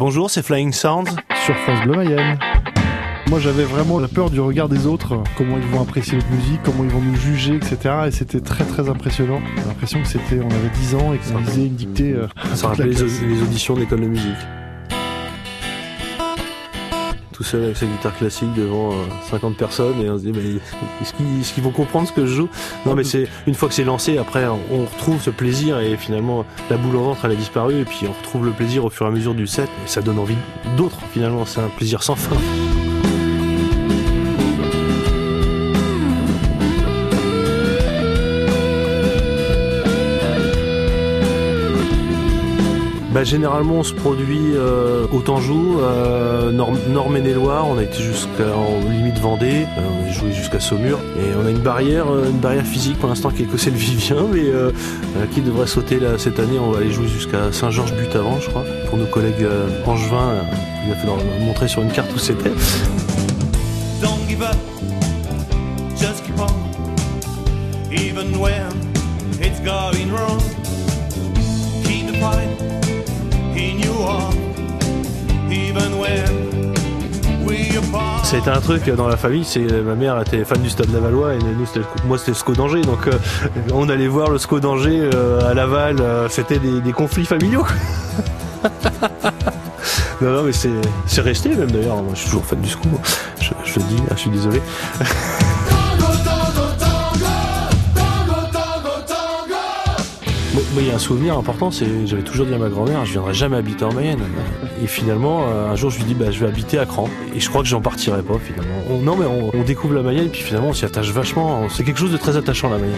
Bonjour, c'est Flying Sounds. Sur France Bleu Mayenne. Moi j'avais vraiment la peur du regard des autres, comment ils vont apprécier notre musique, comment ils vont nous juger, etc. Et c'était très très impressionnant. J'ai l'impression que c'était, on avait 10 ans et qu'on lisait une dictée. euh, Ça la rappelait les, les auditions d'école de musique. Tout seul avec sa guitare classique devant euh, 50 personnes et on se dit mais est-ce qu'ils vont comprendre ce que je joue? Non mais c'est une fois que c'est lancé après on, on retrouve ce plaisir et finalement la boule au ventre elle a disparu et puis on retrouve le plaisir au fur et à mesure du set et ça donne envie d'autres finalement c'est un plaisir sans fin. Bah, généralement, on se produit euh, au Tanjou, euh, Nord Maine-et-Loire. On a été jusqu'en limite Vendée. Euh, on a joué jusqu'à Saumur. Et on a une barrière, euh, une barrière physique pour l'instant qui est c'est le Vivien, mais euh, qui devrait sauter là cette année. On va aller jouer jusqu'à Saint-Georges-But-avant, je crois, pour nos collègues angevins. il a fait dans- montrer sur une carte où c'était. Été un truc dans la famille, c'est ma mère était fan du Stade Lavallois et nous moi c'était le SCO d'Angers donc euh, on allait voir le SCO d'Angers euh, à Laval, euh, c'était des, conflits familiaux. non non mais c'est c'est resté même d'ailleurs, moi je suis toujours fan du SCO, je, le dis, ah, je suis désolé. il y a un souvenir important, c'est j'avais toujours dit à ma grand-mère, je viendrai jamais habiter en Mayenne. Et finalement, euh, un jour, je lui dis, bah, je vais habiter à Cran. Et je crois que j'en partirai pas finalement. On- non, mais on, on découvre la Mayenne, puis finalement, on s'y attache vachement. C'est quelque chose de très attachant la Mayenne.